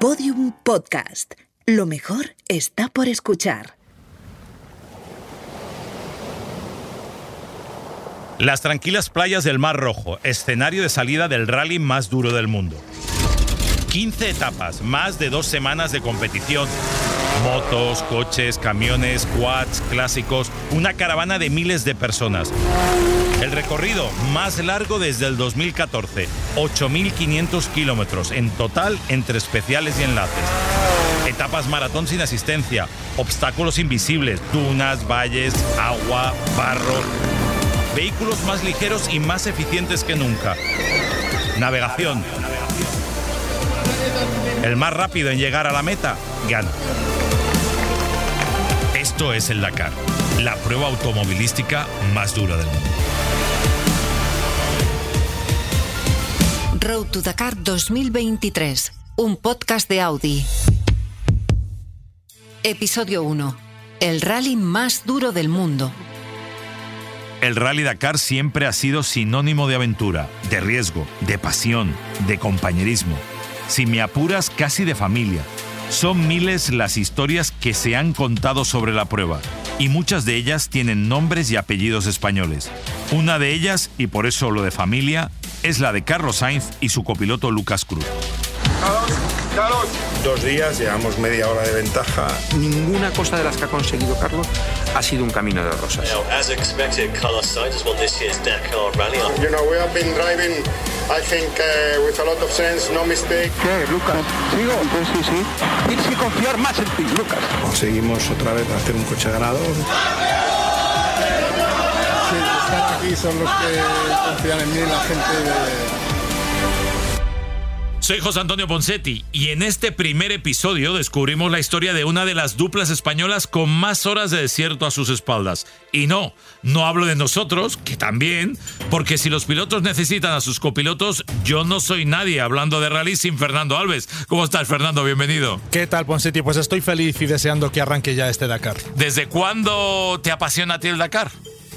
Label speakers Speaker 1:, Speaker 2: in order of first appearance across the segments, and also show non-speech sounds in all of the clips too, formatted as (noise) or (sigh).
Speaker 1: Podium Podcast. Lo mejor está por escuchar.
Speaker 2: Las tranquilas playas del Mar Rojo, escenario de salida del rally más duro del mundo. 15 etapas, más de dos semanas de competición. Motos, coches, camiones, quads, clásicos, una caravana de miles de personas. El recorrido más largo desde el 2014, 8.500 kilómetros en total entre especiales y enlaces. Etapas maratón sin asistencia, obstáculos invisibles, dunas, valles, agua, barro. Vehículos más ligeros y más eficientes que nunca. Navegación. El más rápido en llegar a la meta gana. Esto es el Dakar, la prueba automovilística más dura del mundo.
Speaker 1: Road to Dakar 2023, un podcast de Audi. Episodio 1. El rally más duro del mundo.
Speaker 2: El Rally Dakar siempre ha sido sinónimo de aventura, de riesgo, de pasión, de compañerismo. Si me apuras, casi de familia. Son miles las historias que se han contado sobre la prueba y muchas de ellas tienen nombres y apellidos españoles. Una de ellas, y por eso lo de familia, es la de Carlos Sainz y su copiloto Lucas Cruz.
Speaker 3: Carlos, Dos días, llevamos media hora de ventaja.
Speaker 4: Ninguna cosa de las que ha conseguido Carlos ha sido un camino de rosas.
Speaker 5: Now, as expected, Carlos Sainz has won this year's Dakar Rally.
Speaker 3: You know, we have been driving, I think, uh, with a lot of sense, no mistake.
Speaker 6: ¿Qué, Lucas? ¿Sigo? Pues sí, sí. Tienes que confiar más en ti, Lucas.
Speaker 3: Conseguimos otra vez hacer un coche ganador.
Speaker 7: Sí, están aquí son los que confían en mí, la gente de,
Speaker 2: Soy José Antonio Ponsetti y en este primer episodio descubrimos la historia de una de las duplas españolas con más horas de desierto a sus espaldas. Y no, no hablo de nosotros, que también, porque si los pilotos necesitan a sus copilotos, yo no soy nadie hablando de rally sin Fernando Alves. ¿Cómo estás, Fernando? Bienvenido.
Speaker 8: ¿Qué tal, Ponsetti? Pues estoy feliz y deseando que arranque ya este Dakar.
Speaker 2: ¿Desde cuándo te apasiona a ti el Dakar?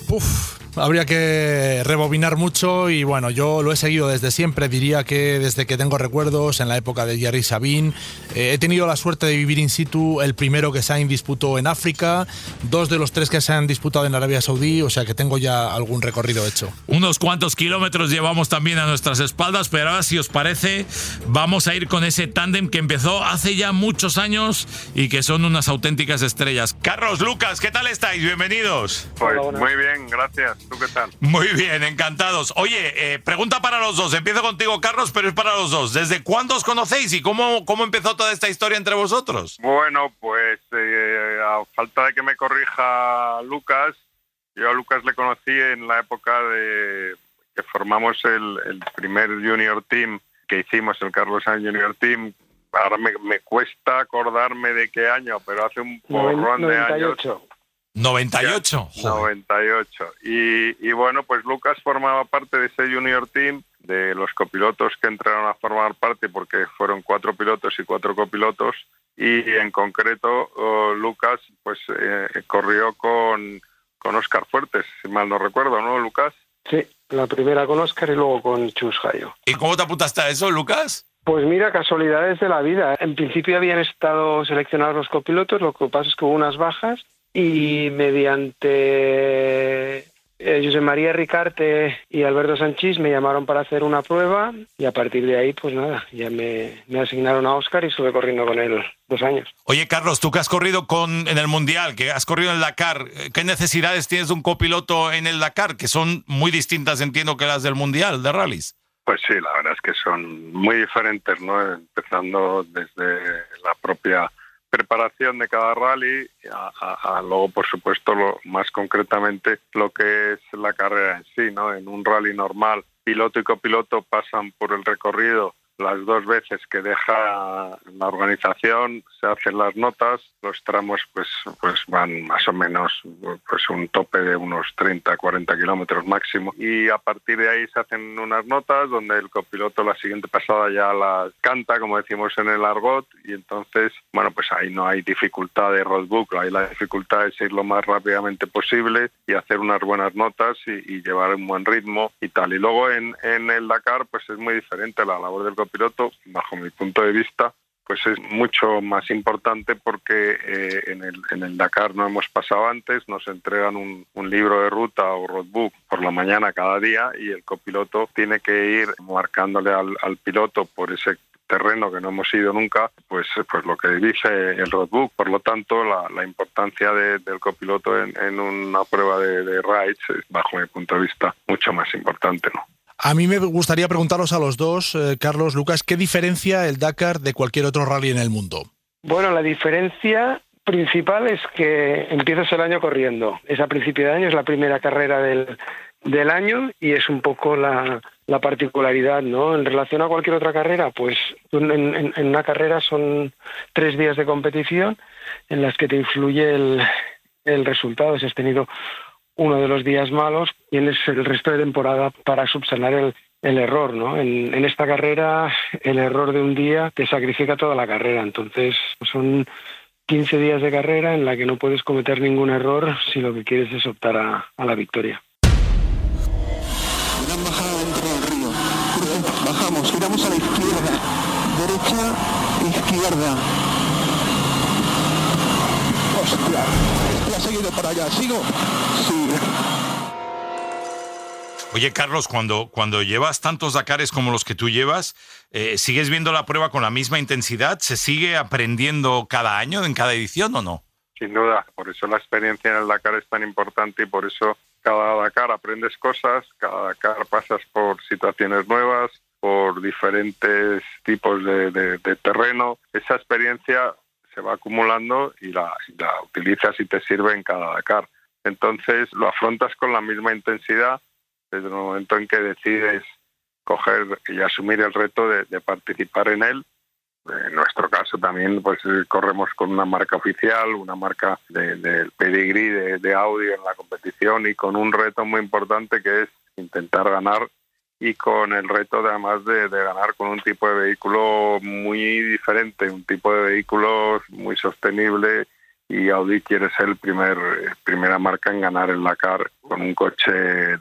Speaker 8: Uf, habría que rebobinar mucho y bueno, yo lo he seguido desde siempre, diría que desde que tengo recuerdos, en la época de Jerry Sabin. Eh, he tenido la suerte de vivir in situ el primero que Sainz disputó en África, dos de los tres que se han disputado en Arabia Saudí, o sea que tengo ya algún recorrido hecho.
Speaker 2: Unos cuantos kilómetros llevamos también a nuestras espaldas, pero ahora si os parece, vamos a ir con ese tándem que empezó hace ya muchos años y que son unas auténticas estrellas. Carlos, Lucas, ¿qué tal estáis? Bienvenidos.
Speaker 9: Pues muy bien, gracias. ¿Tú qué tal?
Speaker 2: Muy bien, encantados. Oye, eh, pregunta para los dos. Empiezo contigo, Carlos, pero es para los dos. ¿Desde cuándo os conocéis y cómo, cómo empezó toda esta historia entre vosotros?
Speaker 9: Bueno, pues eh, a falta de que me corrija Lucas, yo a Lucas le conocí en la época de que formamos el, el primer junior team que hicimos, el Carlos Sainz Junior Team. Ahora me, me cuesta acordarme de qué año, pero hace un porrón de años.
Speaker 2: 98. Joder.
Speaker 9: 98. Y, y bueno, pues Lucas formaba parte de ese junior team, de los copilotos que entraron a formar parte, porque fueron cuatro pilotos y cuatro copilotos. Y en concreto, oh, Lucas pues eh, corrió con, con Oscar Fuertes, si mal no recuerdo, ¿no, Lucas?
Speaker 6: Sí, la primera con Oscar y luego con Chus Jayo.
Speaker 2: ¿Y cómo te apuntaste a eso, Lucas?
Speaker 6: Pues mira, casualidades de la vida. En principio habían estado seleccionados los copilotos, lo que pasa es que hubo unas bajas y mediante eh, José María Ricarte y Alberto Sánchez me llamaron para hacer una prueba y a partir de ahí, pues nada, ya me, me asignaron a Oscar y estuve corriendo con él dos años.
Speaker 2: Oye, Carlos, tú que has corrido con, en el Mundial, que has corrido en el Dakar, ¿qué necesidades tienes de un copiloto en el Dakar? Que son muy distintas, entiendo, que las del Mundial de rallies.
Speaker 9: Pues sí, la verdad es que son muy diferentes, ¿no? Empezando desde la propia preparación de cada rally, a, a- luego, por supuesto, lo, más concretamente, lo que es la carrera en sí, ¿no? En un rally normal, piloto y copiloto pasan por el recorrido las dos veces que deja la organización, se hacen las notas, los tramos pues, pues van más o menos pues un tope de unos 30, 40 kilómetros máximo y a partir de ahí se hacen unas notas donde el copiloto la siguiente pasada ya la canta, como decimos en el argot, y entonces, bueno, pues ahí no hay dificultad de roadbook, ahí la dificultad es ir lo más rápidamente posible y hacer unas buenas notas y, y llevar un buen ritmo y tal. Y luego en, en el Dakar pues es muy diferente la labor del copiloto, bajo mi punto de vista, pues es mucho más importante porque eh, en, el, en el Dakar no hemos pasado antes, nos entregan un, un libro de ruta o roadbook por la mañana cada día y el copiloto tiene que ir marcándole al, piloto por ese terreno que no hemos ido nunca, pues, pues lo que dice el roadbook. Por lo tanto, la, la importancia de, del copiloto en, una prueba de, de rides, bajo mi punto de vista, mucho más importante.
Speaker 8: A mí me gustaría preguntaros a los dos, eh, Carlos, Lucas, ¿qué diferencia el Dakar de cualquier otro rally en el mundo?
Speaker 6: Bueno, la diferencia principal es que empiezas el año corriendo. Es a principio de año, es la primera carrera del, del año y es un poco la, la, particularidad, ¿no? En relación a cualquier otra carrera, pues en, en, en, una carrera son tres días de competición en las que te influye el, el resultado. Si has tenido uno de los días malos, tienes el resto de temporada para subsanar el, el error, ¿no? En, esta carrera, el error de un día te sacrifica toda la carrera. Entonces, son 15 días de carrera en la que no puedes cometer ningún error si lo que quieres es optar a, a la victoria.
Speaker 10: Gran bajada dentro del río. Bajamos, giramos a la izquierda. Derecha, izquierda. Hostia, seguido para allá. ¿Sigo? Sí.
Speaker 2: Oye, Carlos, cuando, cuando llevas tantos Dakares como los que tú llevas, eh, ¿sigues viendo la prueba con la misma intensidad? ¿Se sigue aprendiendo cada año, en cada edición o no?
Speaker 9: Sin duda, por eso la experiencia en el Dakar es tan importante y por eso cada Dakar aprendes cosas, cada Dakar pasas por situaciones nuevas, por diferentes tipos de, de, de terreno. Esa experiencia se va acumulando y la, utilizas y te sirve en cada Dakar. Entonces lo afrontas con la misma intensidad desde el momento en que decides coger y asumir el reto de, participar en él. En nuestro caso también pues corremos con una marca oficial, una marca del de, de pedigrí de, de audio en la competición y con un reto muy importante que es intentar ganar y con el reto de, además de, de, ganar con un tipo de vehículo muy diferente, un tipo de vehículo muy sostenible y Audi quiere ser el primer primera marca en ganar el Dakar con un coche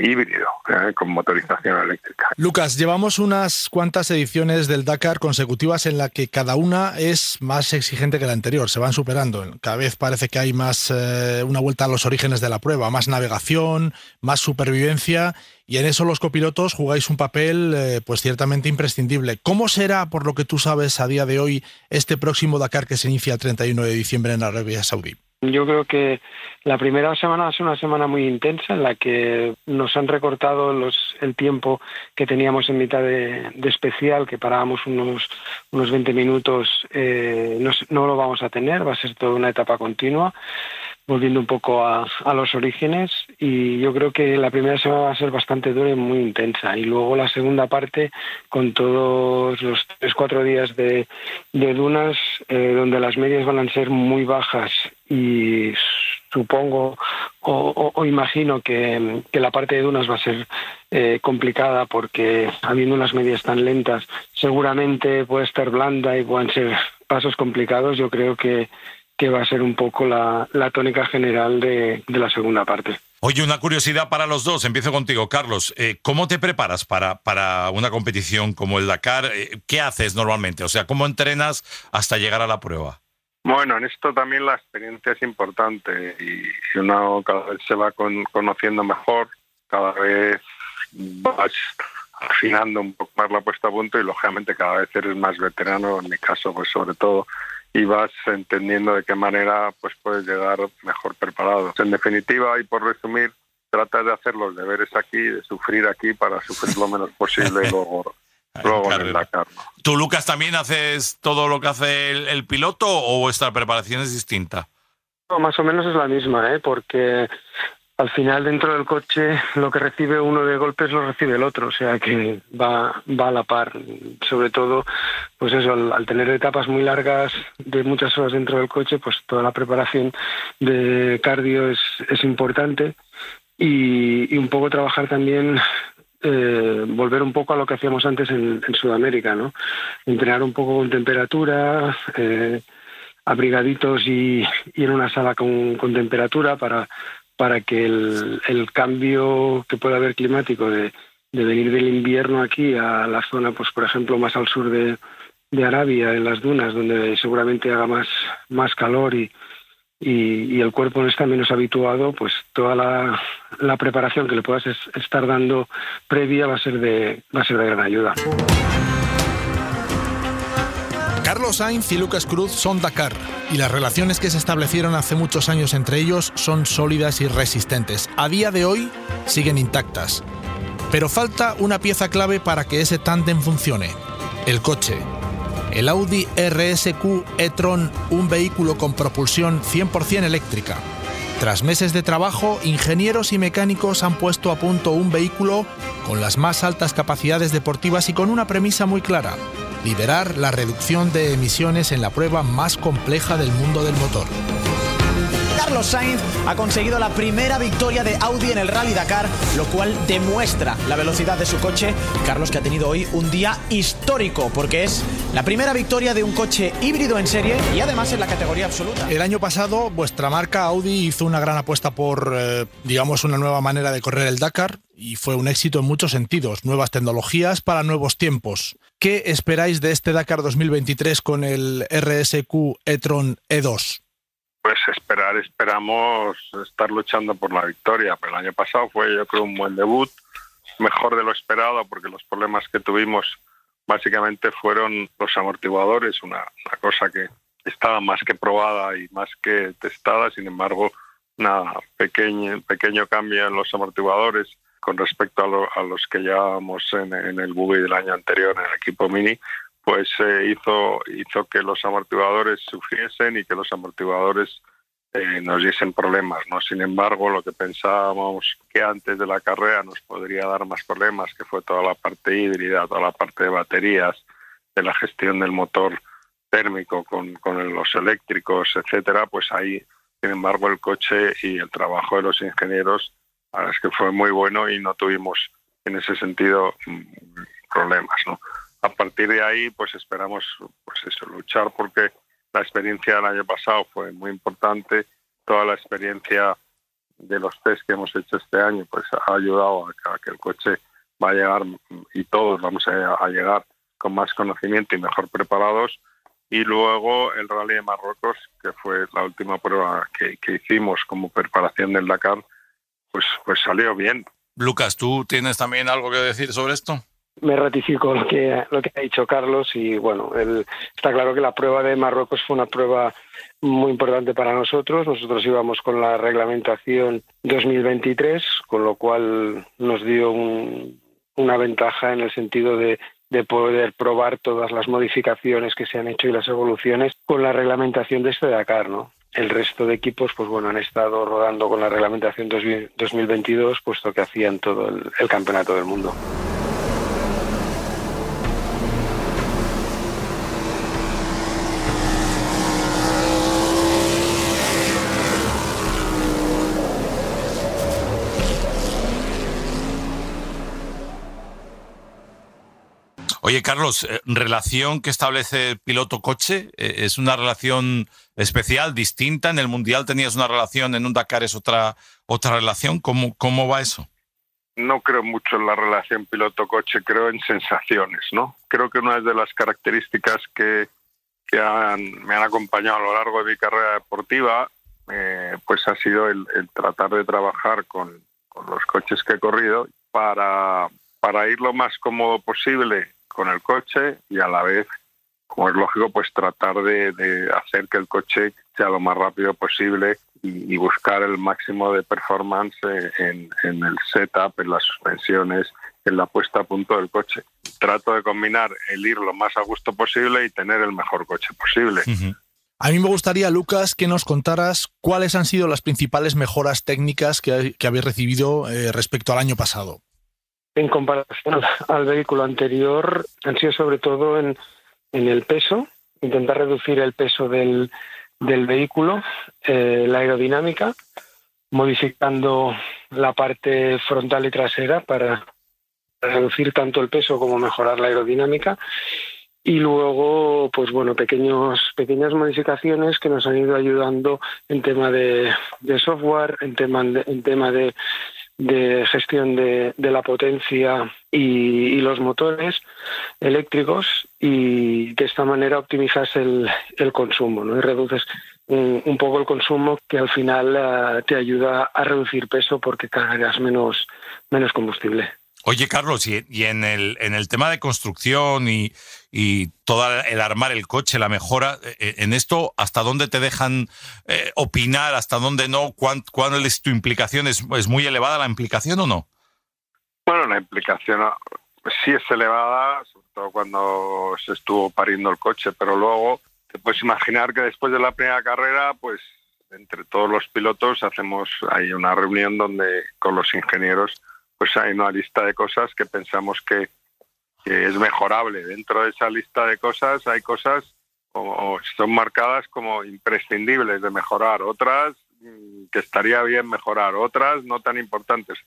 Speaker 9: híbrido eh, con motorización eléctrica.
Speaker 8: Lucas, llevamos unas cuantas ediciones del Dakar consecutivas en la que cada una es más exigente que la anterior, se van superando. Cada vez parece que hay más eh, una vuelta a los orígenes de la prueba, más navegación, más supervivencia y en eso los copilotos jugáis un papel eh, pues ciertamente imprescindible. ¿Cómo será, por lo que tú sabes a día de hoy, este próximo Dakar que se inicia el 31 de diciembre en Arabia Saudí?
Speaker 6: Yo creo que la primera semana es una semana muy intensa en la que nos han recortado los, el tiempo que teníamos en mitad de, especial, que parábamos unos, unos 20 minutos, eh, no, no, lo vamos a tener, va a ser toda una etapa continua, volviendo un poco a, a, los orígenes y yo creo que la primera semana va a ser bastante dura y muy intensa y luego la segunda parte con todos los tres, cuatro días de, de dunas eh, donde las medias van a ser muy bajas y supongo o, imagino que, que, la parte de dunas va a ser eh, complicada porque habiendo unas medias tan lentas seguramente puede estar blanda y pueden ser pasos complicados yo creo que que va a ser un poco la, la tónica general de, de, la segunda parte.
Speaker 2: Oye, una curiosidad para los dos. Empiezo contigo, Carlos. Eh, ¿Cómo te preparas para, para una competición como el Dakar? Eh, ¿Qué haces normalmente? O sea, ¿cómo entrenas hasta llegar a la prueba?
Speaker 9: Bueno, en esto también la experiencia es importante y uno cada vez se va con, conociendo mejor, cada vez vas afinando un poco más la puesta a punto y lógicamente cada vez eres más veterano, en mi caso pues sobre todo y vas entendiendo de qué manera pues puedes llegar mejor preparado. En definitiva, y por resumir, trata de hacer los deberes aquí, de sufrir aquí para sufrir lo menos posible luego,
Speaker 2: ¿Tú, Lucas, también haces todo lo que hace el, el piloto o vuestra preparación es distinta?
Speaker 6: No, más o menos es la misma, ¿eh? porque al final dentro del coche lo que recibe uno de golpes lo recibe el otro, o sea que va, va a la par. Sobre todo, pues eso, al, al, tener etapas muy largas de muchas horas dentro del coche, pues toda la preparación de cardio es, es importante y, y, un poco trabajar también. Eh, volver un poco a lo que hacíamos antes en, en Sudamérica, ¿no? Entrenar un poco con temperatura, eh, abrigaditos y, y, en una sala con, con temperatura para para que el, el cambio que pueda haber climático de, venir del invierno aquí a la zona, pues por ejemplo, más al sur de, de Arabia en las dunas, donde seguramente haga más, más calor y, y, el cuerpo no está menos habituado, pues toda la, preparación que le puedas estar dando previa va a ser de, va a ser de gran ayuda.
Speaker 8: Carlos Sainz y Lucas Cruz son Dakar y las relaciones que se establecieron hace muchos años entre ellos son sólidas y resistentes. A día de hoy siguen intactas. Pero falta una pieza clave para que ese tándem funcione, el coche. El Audi RSQ e-tron, un vehículo con propulsión 100% eléctrica. Tras meses de trabajo, ingenieros y mecánicos han puesto a punto un vehículo con las más altas capacidades deportivas y con una premisa muy clara, liderar la reducción de emisiones en la prueba más compleja del mundo del motor.
Speaker 11: Carlos Sainz ha conseguido la primera victoria de Audi en el Rally Dakar, lo cual demuestra la velocidad de su coche. Carlos que ha tenido hoy un día histórico porque es la primera victoria de un coche híbrido en serie y además en la categoría absoluta.
Speaker 8: El año pasado vuestra marca Audi hizo una gran apuesta por, eh, digamos, una nueva manera de correr el Dakar y fue un éxito en muchos sentidos, nuevas tecnologías para nuevos tiempos. ¿Qué esperáis de este Dakar 2023 con el RSQ e-tron E2?
Speaker 9: Pues esperar, esperamos estar luchando por la victoria. Pero el año pasado fue, yo creo, un buen debut, mejor de lo esperado, porque los problemas que tuvimos básicamente fueron los amortiguadores, una, cosa que estaba más que probada y más que testada, sin embargo, un pequeño, pequeño cambio en los amortiguadores con respecto a, los que llevábamos en, en el buggy del año anterior en el equipo Mini, pues eh, hizo, hizo que los amortiguadores sufriesen y que los amortiguadores eh, nos diesen problemas. ¿no? Sin embargo, lo que pensábamos que antes de la carrera nos podría dar más problemas, que fue toda la parte híbrida, toda la parte de baterías, de la gestión del motor térmico con, con los eléctricos, etcétera, pues ahí, sin embargo, el coche y el trabajo de los ingenieros, la es que fue muy bueno y no tuvimos en ese sentido mm, problemas, ¿no? A partir de ahí, pues esperamos pues eso, luchar porque la experiencia del año pasado fue muy importante. Toda la experiencia de los test que hemos hecho este año pues ha ayudado a que el coche va a llegar y todos vamos a, llegar con más conocimiento y mejor preparados. Y luego el Rally de Marruecos, que fue la última prueba que, que hicimos como preparación del Dakar, pues, pues salió bien.
Speaker 2: Lucas, ¿tú tienes también algo que decir sobre esto?
Speaker 6: Me ratifico lo que, lo que ha dicho Carlos y bueno, está claro que la prueba de Marruecos fue una prueba muy importante para nosotros. Nosotros íbamos con la reglamentación 2023, con lo cual nos dio una ventaja en el sentido de, de poder probar todas las modificaciones que se han hecho y las evoluciones con la reglamentación de este Dakar, ¿no? El resto de equipos, pues bueno, han estado rodando con la reglamentación 2022, puesto que hacían todo el campeonato del mundo.
Speaker 2: Oye, Carlos, eh, ¿relación que establece el piloto-coche? Eh, ¿Es una relación especial, distinta? En el Mundial tenías una relación, en un Dakar es otra, otra relación. ¿Cómo, ¿Cómo va eso?
Speaker 9: No creo mucho en la relación piloto-coche, creo en sensaciones, ¿no? Creo que una de las características que, que me han acompañado a lo largo de mi carrera deportiva, eh, pues ha sido el, tratar de trabajar con, con los coches que he corrido para, para ir lo más cómodo posible con el coche y a la vez, como es lógico, pues tratar de, hacer que el coche sea lo más rápido posible y, buscar el máximo de performance en, el setup, en las suspensiones, en la puesta a punto del coche. Trato de combinar el ir lo más a gusto posible y tener el mejor coche posible.
Speaker 8: A mí me gustaría, Lucas, que nos contaras cuáles han sido las principales mejoras técnicas que, habéis recibido eh, respecto al año pasado
Speaker 6: en comparación al vehículo anterior han sido sobre todo en, el peso, intentar reducir el peso del, vehículo, eh, la aerodinámica, modificando la parte frontal y trasera para reducir tanto el peso como mejorar la aerodinámica. Y luego pues bueno pequeños pequeñas modificaciones que nos han ido ayudando en tema de, software en tema en tema de de gestión de, la potencia y, los motores eléctricos y de esta manera optimizas el, consumo ¿no? y reduces un, poco el consumo que al final eh, te ayuda a reducir peso porque cargas menos, menos combustible.
Speaker 2: Oye, Carlos, y, en, el, en el tema de construcción y, y todo el armar el coche, la mejora, eh, eh, en esto, ¿hasta dónde te dejan eh, opinar? ¿Hasta dónde no? ¿Cuál, es tu implicación? ¿Es, muy elevada la implicación o no?
Speaker 9: Bueno, la implicación pues sí es elevada, sobre todo cuando se estuvo pariendo el coche, pero luego te puedes imaginar que después de la primera carrera, pues entre todos los pilotos hacemos ahí una reunión donde con los ingenieros pues hay una lista de cosas que pensamos que, es mejorable. Dentro de esa lista de cosas hay cosas como son marcadas como imprescindibles de mejorar, otras mm, que estaría bien mejorar, otras no tan importantes.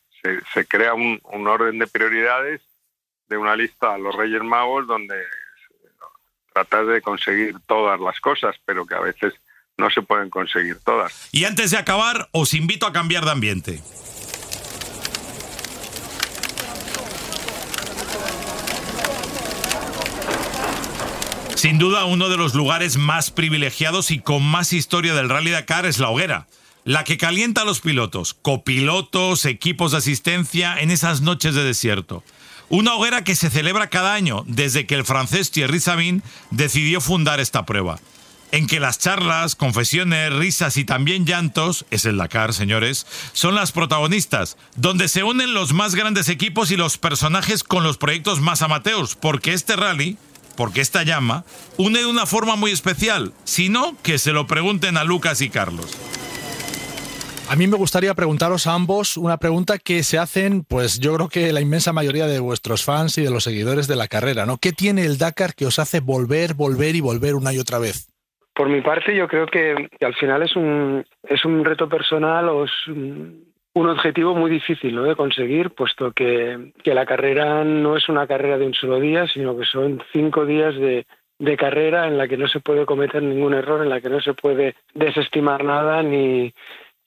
Speaker 9: Se, crea un, orden de prioridades de una lista a los Reyes Magos donde tratas de conseguir todas las cosas, pero que a veces no se pueden conseguir todas.
Speaker 2: Y antes de acabar, os invito a cambiar de ambiente. Sin duda, uno de los lugares más privilegiados y con más historia del Rally Dakar es la hoguera, la que calienta a los pilotos, copilotos, equipos de asistencia en esas noches de desierto. Una hoguera que se celebra cada año desde que el francés Thierry Sabin decidió fundar esta prueba. En que las charlas, confesiones, risas y también llantos, es el Dakar, señores, son las protagonistas, donde se unen los más grandes equipos y los personajes con los proyectos más amateos, porque este rally porque esta llama une de una forma muy especial, sino que se lo pregunten a Lucas y Carlos.
Speaker 8: A mí me gustaría preguntaros a ambos una pregunta que se hacen, pues yo creo que la inmensa mayoría de vuestros fans y de los seguidores de la carrera, ¿no? ¿Qué tiene el Dakar que os hace volver, volver y volver una y otra vez?
Speaker 6: Por mi parte, yo creo que, al final es un, es un reto personal o es un objetivo muy difícil de conseguir, puesto que, la carrera no es una carrera de un solo día, sino que son cinco días de, carrera en la que no se puede cometer ningún error, en la que no se puede desestimar nada, ni,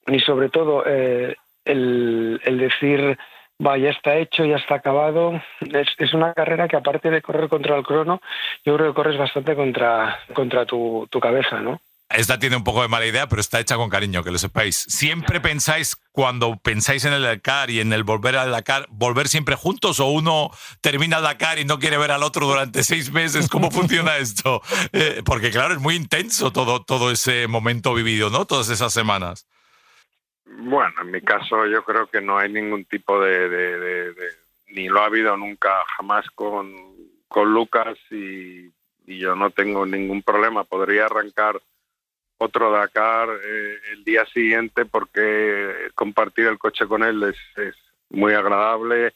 Speaker 6: ni sobre todo eh, el, decir, va, ya está hecho, ya está acabado. Es, es, una carrera que aparte de correr contra el crono, yo creo que corres bastante contra, contra tu, tu cabeza, ¿no?
Speaker 2: Esta tiene un poco de mala idea, pero está hecha con cariño, que lo sepáis. Siempre pensáis, cuando pensáis en el Dakar y en el volver al Dakar, volver siempre juntos o uno termina el Dakar y no quiere ver al otro durante seis meses. ¿Cómo (laughs) funciona esto? Eh, porque claro, es muy intenso todo, todo ese momento vivido, ¿no? Todas esas semanas.
Speaker 9: Bueno, en mi caso yo creo que no hay ningún tipo de, ni lo ha habido nunca jamás con, con Lucas y, y yo no tengo ningún problema. Podría arrancar otro Dakar eh, el día siguiente porque compartir el coche con él es, es, muy agradable,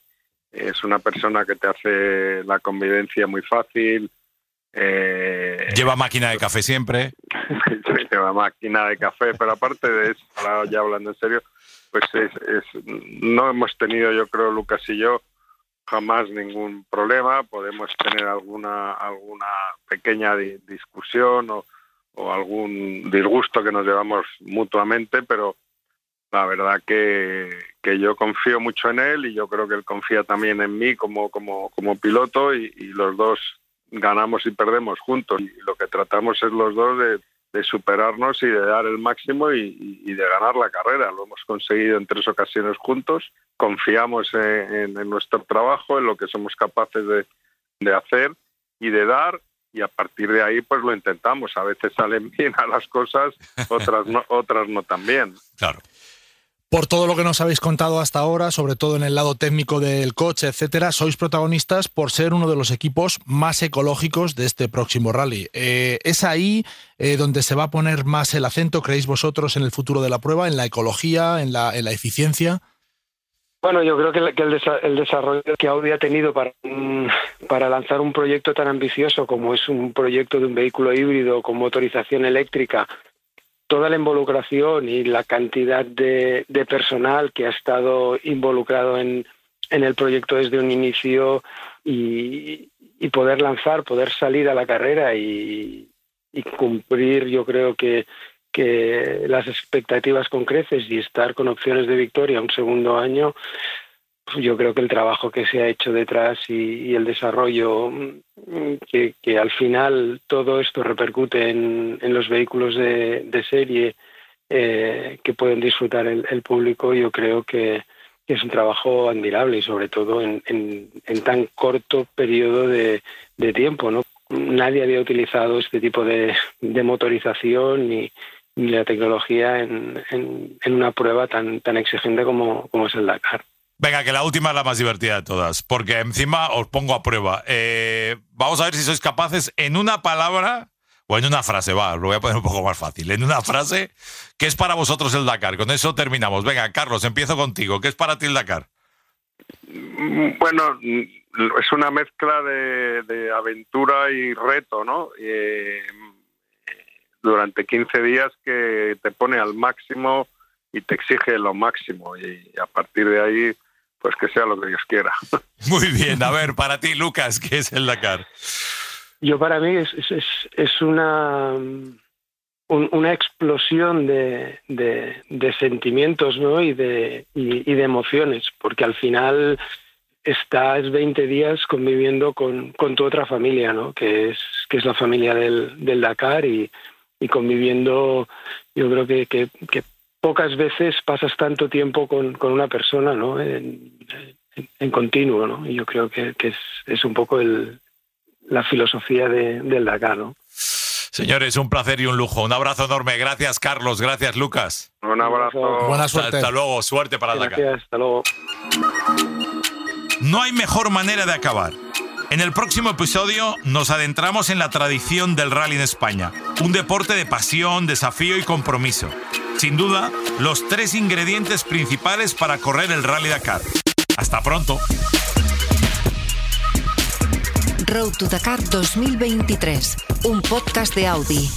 Speaker 9: es una persona que te hace la convivencia muy fácil.
Speaker 2: Eh, Lleva máquina de café siempre. (laughs)
Speaker 9: Lleva máquina de café, pero aparte de eso, ahora ya hablando en serio, pues es, no hemos tenido, yo creo, Lucas y yo, jamás ningún problema. Podemos tener alguna, alguna pequeña discusión o, o algún disgusto que nos llevamos mutuamente, pero la verdad que, que, yo confío mucho en él y yo creo que él confía también en mí como, como, como piloto y, los dos ganamos y perdemos juntos y lo que tratamos es los dos de, de superarnos y de dar el máximo y, y, de ganar la carrera. Lo hemos conseguido en tres ocasiones juntos, confiamos en, en nuestro trabajo, en lo que somos capaces de, de hacer y de dar y a partir de ahí pues lo intentamos. A veces salen bien a las cosas, otras no, (laughs) otras no tan bien.
Speaker 2: Claro.
Speaker 8: Por todo lo que nos habéis contado hasta ahora, sobre todo en el lado técnico del coche, etcétera, sois protagonistas por ser uno de los equipos más ecológicos de este próximo rally. Eh, ¿Es ahí eh, donde se va a poner más el acento, creéis vosotros, en el futuro de la prueba, en la ecología, en la, en la eficiencia?
Speaker 6: Bueno, yo creo que, el, desarrollo que Audi ha tenido para, para lanzar un proyecto tan ambicioso como es un proyecto de un vehículo híbrido con motorización eléctrica, toda la involucración y la cantidad de, personal que ha estado involucrado en, el proyecto desde un inicio y, poder lanzar, poder salir a la carrera y cumplir, yo creo que que las expectativas con creces y estar con opciones de victoria un segundo año, pues yo creo que el trabajo que se ha hecho detrás y, el desarrollo, mm, que, al final todo esto repercute en, los vehículos de, serie eh, que pueden disfrutar el, público, yo creo que, es un trabajo admirable y sobre todo en, tan corto periodo de, tiempo. ¿no? Nadie había utilizado este tipo de, motorización ni, la tecnología en, una prueba tan, tan exigente como, como es el Dakar.
Speaker 2: Venga, que la última es la más divertida de todas, porque encima os pongo a prueba. Eh, vamos a ver si sois capaces en una palabra o en una frase, va, lo voy a poner un poco más fácil, en una frase, ¿qué es para vosotros el Dakar? Con eso terminamos. Venga, Carlos, empiezo contigo. ¿Qué es para ti el Dakar?
Speaker 9: Bueno, es una mezcla de, aventura y reto, ¿no? Eh, durante 15 días que te pone al máximo y te exige lo máximo y a partir de ahí pues que sea lo que Dios quiera. (laughs)
Speaker 2: Muy bien, a ver, para ti, Lucas, ¿qué es el Dakar?
Speaker 6: Yo para mí es, es, es una, una explosión de, de, sentimientos ¿no? y, de, y, de emociones, porque al final estás 20 días conviviendo con, con, tu otra familia, ¿no? que, es, que es la familia del, del Dakar y, y conviviendo, yo creo que, que, que pocas veces pasas tanto tiempo con, con una persona, ¿no? En, en, continuo, ¿no? Y yo creo que, que es, es, un poco el, la filosofía de, del Dakar, ¿no?
Speaker 2: Señores, un placer y un lujo. Un abrazo enorme. Gracias, Carlos. Gracias, Lucas.
Speaker 9: Un abrazo.
Speaker 8: Buena suerte.
Speaker 2: Hasta, luego. Suerte para el Dakar.
Speaker 6: Hasta luego.
Speaker 2: No hay mejor manera de acabar. En el próximo episodio nos adentramos en la tradición del rally en España, un deporte de pasión, desafío y compromiso sin duda, los tres ingredientes principales para correr el Rally Dakar. Hasta pronto.
Speaker 1: Road to Dakar 2023, un podcast de Audi.